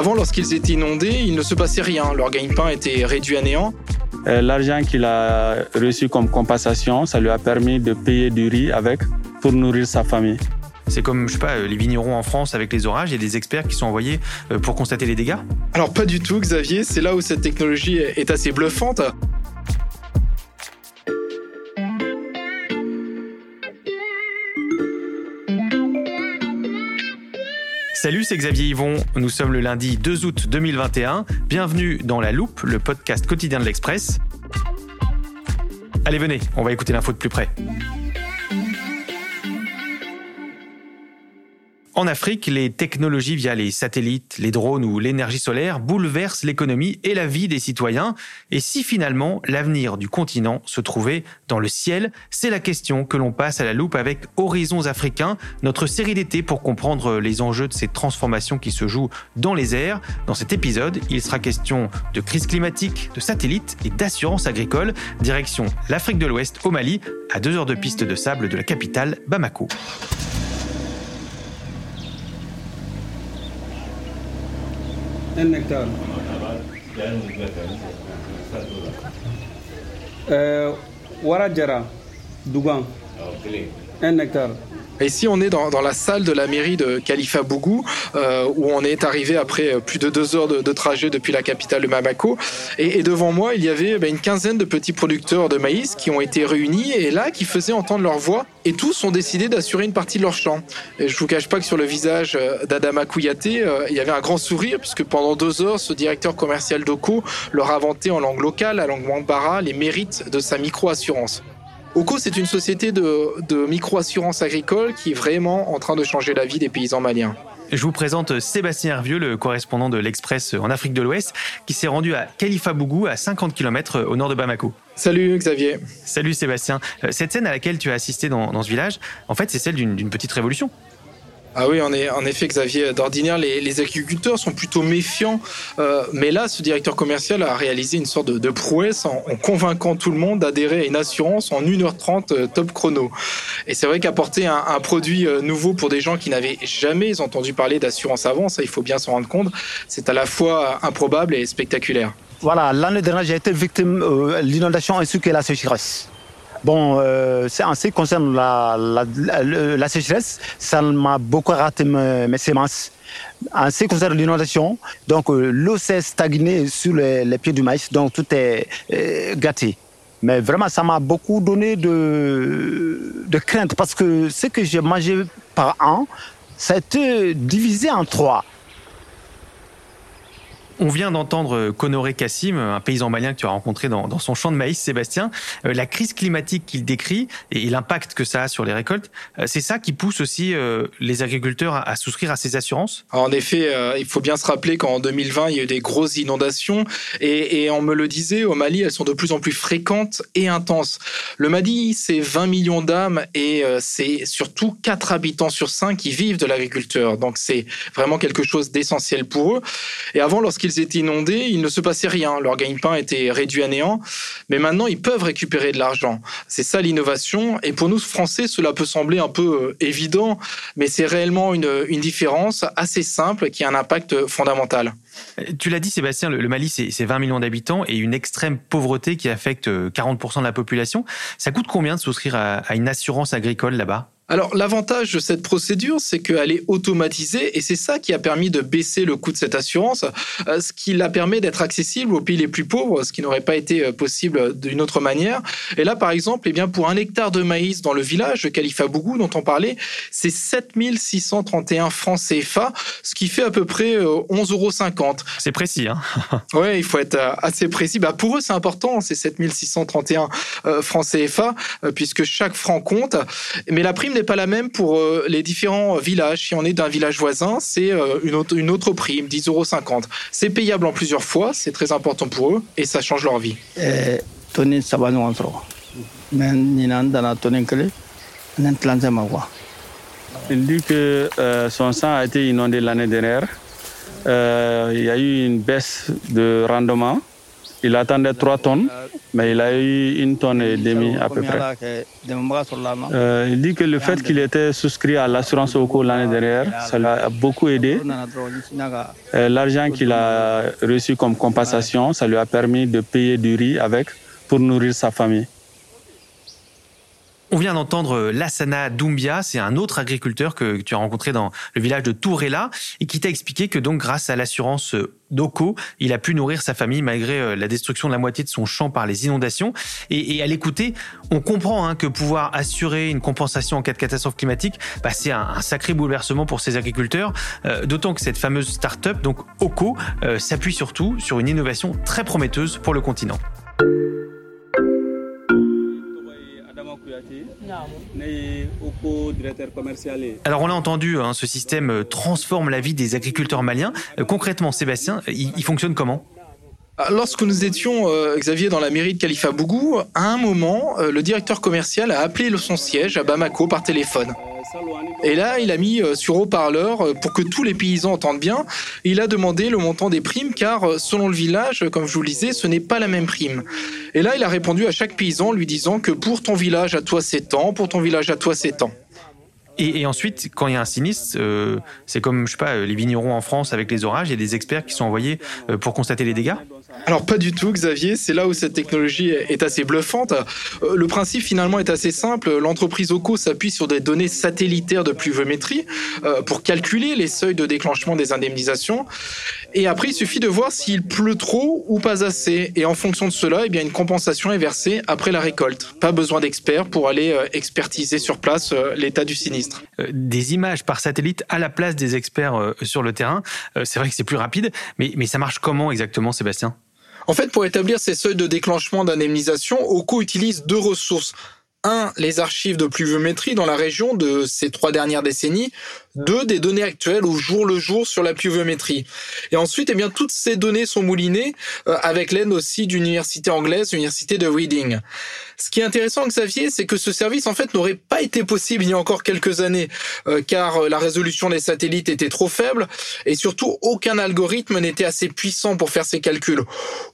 Avant, lorsqu'ils étaient inondés, il ne se passait rien. Leur gagne-pain était réduit à néant. Euh, L'argent qu'il a reçu comme compensation, ça lui a permis de payer du riz avec pour nourrir sa famille. C'est comme, je sais pas, les vignerons en France avec les orages, il y a des experts qui sont envoyés euh, pour constater les dégâts? Alors pas du tout, Xavier, c'est là où cette technologie est assez bluffante. Salut, c'est Xavier Yvon. Nous sommes le lundi 2 août 2021. Bienvenue dans La Loupe, le podcast quotidien de l'Express. Allez, venez, on va écouter l'info de plus près. En Afrique, les technologies via les satellites, les drones ou l'énergie solaire bouleversent l'économie et la vie des citoyens. Et si finalement l'avenir du continent se trouvait dans le ciel, c'est la question que l'on passe à la loupe avec Horizons africains, notre série d'été pour comprendre les enjeux de ces transformations qui se jouent dans les airs. Dans cet épisode, il sera question de crise climatique, de satellites et d'assurance agricole. Direction l'Afrique de l'Ouest au Mali, à deux heures de piste de sable de la capitale Bamako. Un hectare. Euh, Waradjara, Dougan, Ici, on est dans, la salle de la mairie de Khalifa Bougou, euh, où on est arrivé après plus de deux heures de, trajet depuis la capitale de Bamako. Et, devant moi, il y avait ben, une quinzaine de petits producteurs de maïs qui ont été réunis et là, qui faisaient entendre leur voix. Et tous ont décidé d'assurer une partie de leur champ. Et je vous cache pas que sur le visage d'Adama Kouyaté, euh, il y avait un grand sourire, puisque pendant deux heures, ce directeur commercial d'Oko leur a inventé en langue locale, la langue Wambara, les mérites de sa micro-assurance. OCO, c'est une société de, de micro-assurance agricole qui est vraiment en train de changer la vie des paysans maliens. Je vous présente Sébastien Hervieux, le correspondant de l'Express en Afrique de l'Ouest, qui s'est rendu à Khalifa Bougou, à 50 km au nord de Bamako. Salut Xavier. Salut Sébastien. Cette scène à laquelle tu as assisté dans, dans ce village, en fait, c'est celle d'une petite révolution. Ah oui, en, effet, Xavier. D'ordinaire, les, agriculteurs sont plutôt méfiants. Euh, mais là, ce directeur commercial a réalisé une sorte de, prouesse en, convainquant tout le monde d'adhérer à une assurance en 1h30 euh, top chrono. Et c'est vrai qu'apporter un, un, produit euh, nouveau pour des gens qui n'avaient jamais entendu parler d'assurance avant, ça, il faut bien s'en rendre compte, c'est à la fois improbable et spectaculaire. Voilà, l'année dernière, j'ai été victime de euh, l'inondation ainsi que la sécheresse. Bon, euh, en ce qui concerne la, la, sécheresse, ça m'a beaucoup raté mes, mes, semences. En ce qui concerne l'inondation, donc euh, l'eau s'est stagnée sur les, les, pieds du maïs, donc tout est euh, gâté. Mais vraiment, ça m'a beaucoup donné de, de crainte parce que ce que j'ai mangé par an, ça a été divisé en trois. On vient d'entendre Conoré Kassim, un paysan malien que tu as rencontré dans, son champ de maïs, Sébastien. Euh, la crise climatique qu'il décrit et, l'impact que ça a sur les récoltes, euh, c'est ça qui pousse aussi euh, les agriculteurs à, souscrire à ces assurances? En effet, euh, il faut bien se rappeler qu'en 2020, il y a eu des grosses inondations et, on me le disait, au Mali, elles sont de plus en plus fréquentes et intenses. Le Mali, c'est 20 millions d'âmes et euh, c'est surtout 4 habitants sur 5 qui vivent de l'agriculture. Donc c'est vraiment quelque chose d'essentiel pour eux. Et avant, lorsqu'ils étaient inondés, il ne se passait rien. Leur gagne-pain était réduit à néant. Mais maintenant, ils peuvent récupérer de l'argent. C'est ça l'innovation. Et pour nous, Français, cela peut sembler un peu évident, mais c'est réellement une, différence assez simple qui a un impact fondamental. Tu l'as dit, Sébastien, le Mali, c'est 20 millions d'habitants et une extrême pauvreté qui affecte 40% de la population. Ça coûte combien de souscrire à une assurance agricole là-bas? Alors l'avantage de cette procédure, c'est qu'elle est automatisée et c'est ça qui a permis de baisser le coût de cette assurance, euh, ce qui la permet d'être accessible aux pays les plus pauvres, ce qui n'aurait pas été euh, possible d'une autre manière. Et là, par exemple, eh bien, pour un hectare de maïs dans le village de Bougou dont on parlait, c'est 7631 francs CFA, ce qui fait à peu près 11,50 euh, euros. C'est précis, hein Oui, il faut être assez précis. Bah, pour eux, c'est important, ces 7631 francs CFA, puisque chaque franc compte. Mais la prime pas la même pour euh, les différents villages. Si on est d'un village voisin, c'est euh, une, autre, une autre prime, 10,50 euros. C'est payable en plusieurs fois, c'est très important pour eux et ça change leur vie. Il dit que euh, son sang a été inondé l'année dernière. il y a eu une baisse de rendement. Il attendait 3 tonnes, mais il a eu une tonne et demie à peu près. Euh, il dit que le fait qu'il était souscrit à l'assurance au cours l'année dernière, ça l'a beaucoup aidé. Euh, l'argent qu'il a reçu comme compensation, ça lui a permis de payer du riz avec pour nourrir sa famille. On vient d'entendre euh, Lassana Doumbia, c'est un autre agriculteur que tu as rencontré dans le village de Tourella et qui t'a expliqué que donc grâce à l'assurance euh, d'Oko, il a pu nourrir sa famille malgré euh, la destruction de la moitié de son champ par les inondations. Et, à l'écouter, on comprend hein, que pouvoir assurer une compensation en cas de catastrophe climatique, bah, c'est un, sacré bouleversement pour ces agriculteurs. D'autant que cette fameuse start-up, donc Oko, s'appuie surtout sur une innovation très prometteuse pour le continent. Alors on l'a entendu, hein, ce système euh, transforme la vie des agriculteurs maliens. Euh, concrètement, Sébastien, il, fonctionne comment? Ah, Lorsque nous étions, euh, Xavier, dans la mairie de Khalifa Bougou, à un moment, le directeur commercial a appelé son siège à Bamako par téléphone. Et là, il a mis euh, sur haut-parleur euh, pour que tous les paysans entendent bien. Il a demandé le montant des primes car euh, selon le village, comme je vous le disais, ce n'est pas la même prime. Et là, il a répondu à chaque paysan lui disant que pour ton village à toi c'est temps, pour ton village à toi c'est temps. Et, ensuite, quand il y a un sinistre, c'est comme je sais pas les vignerons en France avec les orages, il y a des experts qui sont envoyés pour constater les dégâts? Alors pas du tout, Xavier. C'est là où cette technologie est assez bluffante. Euh, le principe finalement est assez simple. L'entreprise OCO s'appuie sur des données satellitaires de pluviométrie euh, pour calculer les seuils de déclenchement des indemnisations. Et après, il suffit de voir s'il pleut trop ou pas assez. Et en fonction de cela, eh bien, une compensation est versée après la récolte. Pas besoin d'experts pour aller euh, expertiser sur place l'état du sinistre. Des images par satellite à la place des experts sur le terrain, c'est vrai que c'est plus rapide, mais, mais ça marche comment exactement, Sébastien? En fait, pour établir ces seuils de déclenchement d'indemnisation, OCO utilise deux ressources. Un, les archives de pluviométrie dans la région de ces trois dernières décennies. Deux, des données actuelles au jour le jour sur la pluviométrie. Et ensuite, eh bien, toutes ces données sont moulinées euh, avec l'aide aussi d'une université anglaise, l'université de Reading. Ce qui est intéressant, Xavier, c'est que ce service, en fait, n'aurait pas été possible il y a encore quelques années, euh, car euh, la résolution des satellites était trop faible, et surtout, aucun algorithme n'était assez puissant pour faire ces calculs.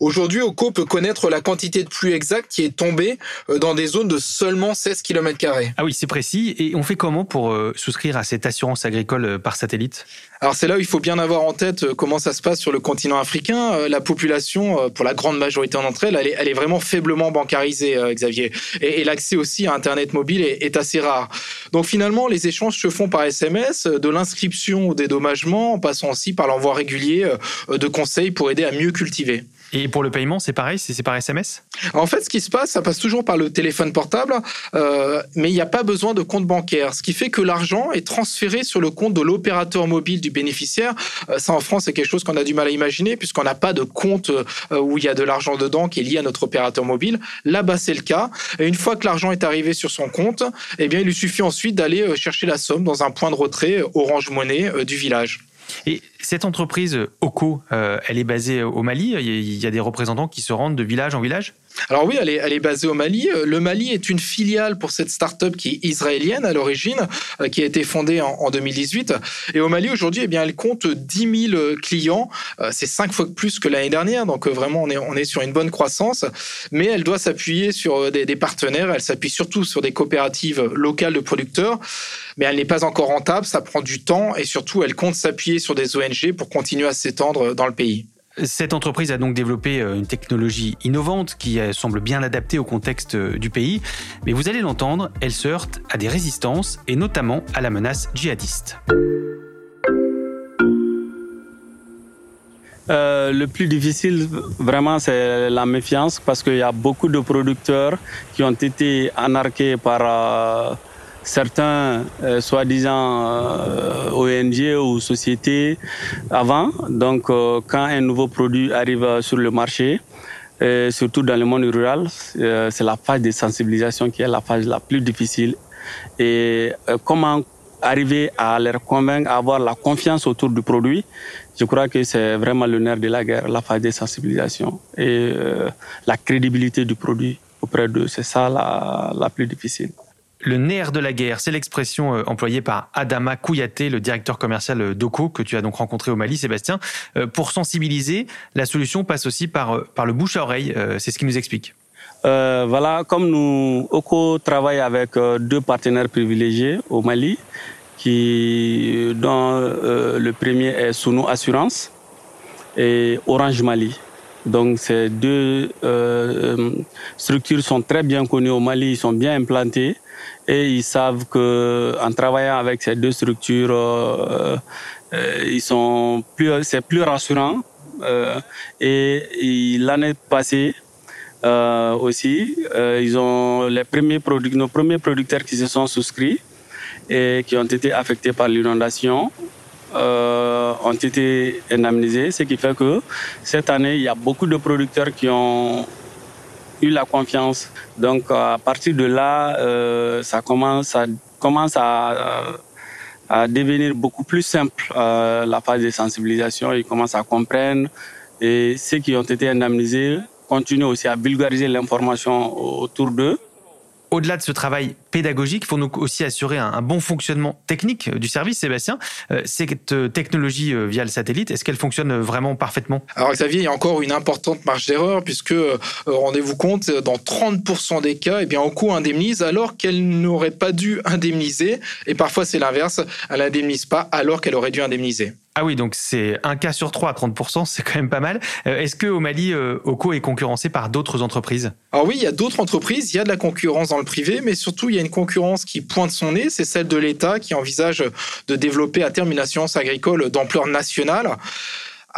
Aujourd'hui, OCO peut connaître la quantité de pluie exacte qui est tombée euh, dans des zones de seulement 16 km. Ah oui, c'est précis. Et on fait comment pour souscrire à cette assurance agricole par satellite? Alors c'est là où il faut bien avoir en tête euh, comment ça se passe sur le continent africain. Euh, la population, euh, pour la grande majorité d'entre elles, elle est, elle est vraiment faiblement bancarisée, Xavier. Et, l'accès aussi à Internet mobile est, est, assez rare. Donc finalement, les échanges se font par SMS, de l'inscription au dédommagement, en passant aussi par l'envoi régulier de conseils pour aider à mieux cultiver. Et pour le paiement, c'est pareil, c'est par SMS En fait, ce qui se passe, ça passe toujours par le téléphone portable, euh, mais il n'y a pas besoin de compte bancaire, ce qui fait que l'argent est transféré sur le compte de l'opérateur mobile du bénéficiaire. Euh, ça, en France, c'est quelque chose qu'on a du mal à imaginer, puisqu'on n'a pas de compte euh, où il y a de l'argent dedans qui est lié à notre opérateur mobile. Là-bas, c'est le cas. Et une fois que l'argent est arrivé sur son compte, eh bien, il lui suffit ensuite d'aller chercher la somme dans un point de retrait Orange Monnaie du village. Et cette entreprise OCO, euh, elle est basée au Mali. Il y a des représentants qui se rendent de village en village alors oui, elle est, basée au Mali. Euh, le Mali est une filiale pour cette start-up qui est israélienne à l'origine, euh, qui a été fondée en, 2018. Et au Mali, aujourd'hui, eh bien, elle compte 10 000 clients. C'est cinq fois plus que l'année dernière. Donc vraiment, on est, on est sur une bonne croissance. Mais elle doit s'appuyer sur des partenaires. Elle s'appuie surtout sur des coopératives locales de producteurs. Mais elle n'est pas encore rentable. Ça prend du temps. Et surtout, elle compte s'appuyer sur des ONG pour continuer à s'étendre dans le pays. Cette entreprise a donc développé euh, une technologie innovante qui euh, semble bien adaptée au contexte euh, du pays, mais vous allez l'entendre, elle se heurte à des résistances et notamment à la menace djihadiste. le plus difficile, vraiment, c'est la méfiance parce qu'il y a beaucoup de producteurs qui ont été anarqués par certains euh, soi-disant euh, ONG ou sociétés avant. Donc euh, quand un nouveau produit arrive sur le marché, et surtout dans le monde rural, c'est la phase de sensibilisation qui est la phase la plus difficile. Et comment arriver à leur convaincre, à avoir la confiance autour du produit, je crois que c'est vraiment le nerf de la guerre, la phase de sensibilisation et la crédibilité du produit auprès d'eux. C'est ça la, la plus difficile. Le nerf de la guerre, c'est l'expression euh, employée par Adama Kouyaté, le directeur commercial euh, d'Oko, que tu as donc rencontré au Mali, Sébastien. Euh, pour sensibiliser, la solution passe aussi par, par le bouche à oreille. C'est ce qu'il nous explique. voilà, comme nous, Oko travaille avec deux partenaires privilégiés au Mali, qui, dont le premier est Sounou Assurance et Orange Mali. Donc ces deux structures sont très bien connues au Mali, ils sont bien implantés et ils savent que en travaillant avec ces deux structures, euh, euh, ils sont plus, c'est plus rassurant. Euh, et, l'année passée aussi, ils ont les premiers nos premiers producteurs qui se sont souscrits et qui ont été affectés par l'inondation. ont été indemnisés, ce qui fait que cette année, il y a beaucoup de producteurs qui ont eu la confiance. Donc à partir de là, euh, ça commence à, commence à, à devenir beaucoup plus simple euh, la phase de sensibilisation. Ils commencent à comprendre et ceux qui ont été indemnisés continuent aussi à vulgariser l'information autour d'eux. Au-delà de ce travail pédagogique, il faut donc aussi assurer un, bon fonctionnement technique du service, Sébastien. Euh, cette euh, technologie euh, via le satellite, est-ce qu'elle fonctionne vraiment parfaitement? Alors Xavier, il y a encore une importante marge d'erreur puisque, rendez-vous compte, dans 30% des cas, eh bien, Oco indemnise alors qu'elle n'aurait pas dû indemniser. Et parfois c'est l'inverse, elle n'indemnise pas alors qu'elle aurait dû indemniser. Ah oui, donc c'est un cas sur trois à 30%, c'est quand même pas mal. Euh, est-ce qu'au Mali, euh, Oko est concurrencé par d'autres entreprises? Alors oui, il y a d'autres entreprises, il y a de la concurrence dans le privé, mais surtout il y a une concurrence qui pointe son nez, c'est celle de l'État qui envisage de développer à terme une assurance agricole d'ampleur nationale.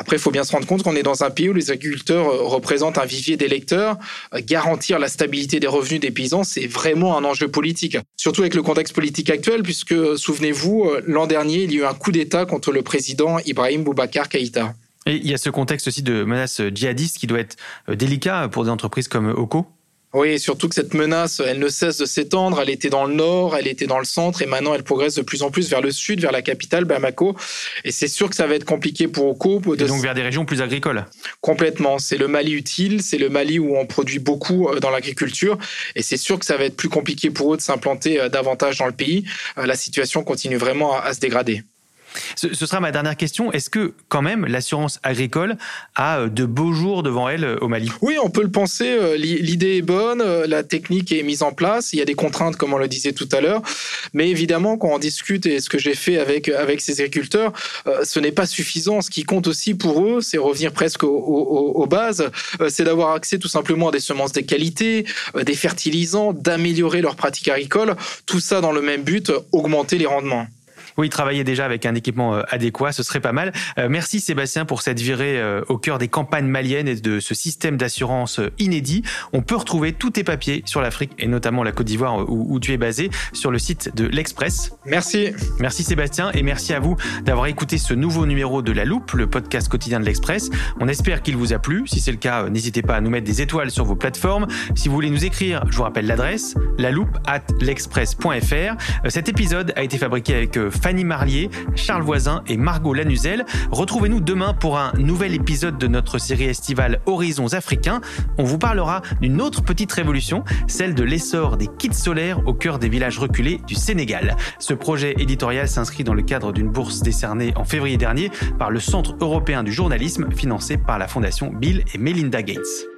Après, il faut bien se rendre compte qu'on est dans un pays où les agriculteurs euh, représentent un vivier d'électeurs. Euh, garantir la stabilité des revenus des paysans, c'est vraiment un enjeu politique. Surtout avec le contexte politique actuel, puisque, euh, souvenez-vous, l'an dernier, il y a eu un coup d'État contre le président Ibrahim Boubacar Keïta. Et il y a ce contexte aussi de menace djihadiste qui doit être délicat pour des entreprises comme Oko oui, surtout que cette menace, elle ne cesse de s'étendre. Elle était dans le nord, elle était dans le centre, et maintenant elle progresse de plus en plus vers le sud, vers la capitale, Bamako. Et c'est sûr que ça va être compliqué pour Oko. De... Et donc vers des régions plus agricoles. Complètement. C'est le Mali utile, c'est le Mali où on produit beaucoup euh, dans l'agriculture, et c'est sûr que ça va être plus compliqué pour eux de s'implanter euh, davantage dans le pays. Euh, la situation continue vraiment à se dégrader. Ce, sera ma dernière question. Est-ce que quand même l'assurance agricole a euh, de beaux jours devant elle euh, au Mali? Oui, on peut le penser. Euh, l'idée est bonne, la technique est mise en place. Il y a des contraintes, comme on le disait tout à l'heure. Mais évidemment, quand on discute, et ce que j'ai fait avec, avec ces agriculteurs, ce n'est pas suffisant. Ce qui compte aussi pour eux, c'est revenir presque aux, bases. C'est d'avoir accès tout simplement à des semences de qualité, des fertilisants, d'améliorer leurs pratiques agricoles. Tout ça dans le même but, augmenter les rendements. Oui, travailler déjà avec un équipement euh, adéquat, ce serait pas mal. Euh, merci Sébastien pour cette virée euh, au cœur des campagnes maliennes et de ce système d'assurance inédit. On peut retrouver tous tes papiers sur l'Afrique et notamment la Côte d'Ivoire où, tu es basé sur le site de l'Express. Merci. Merci Sébastien et merci à vous d'avoir écouté ce nouveau numéro de La Loupe, le podcast quotidien de l'Express. On espère qu'il vous a plu. Si c'est le cas, n'hésitez pas à nous mettre des étoiles sur vos plateformes. Si vous voulez nous écrire, je vous rappelle l'adresse, la loupe at l'express.fr. Cet épisode a été fabriqué avec Fanny Marlier, Charles Voisin et Margot Lanuzel. Retrouvez-nous demain pour un nouvel épisode de notre série estivale Horizons africains. On vous parlera d'une autre petite révolution, celle de l'essor des kits solaires au cœur des villages reculés du Sénégal. Ce projet éditorial s'inscrit dans le cadre d'une bourse décernée en février dernier par le Centre européen du journalisme financé par la Fondation Bill et Melinda Gates.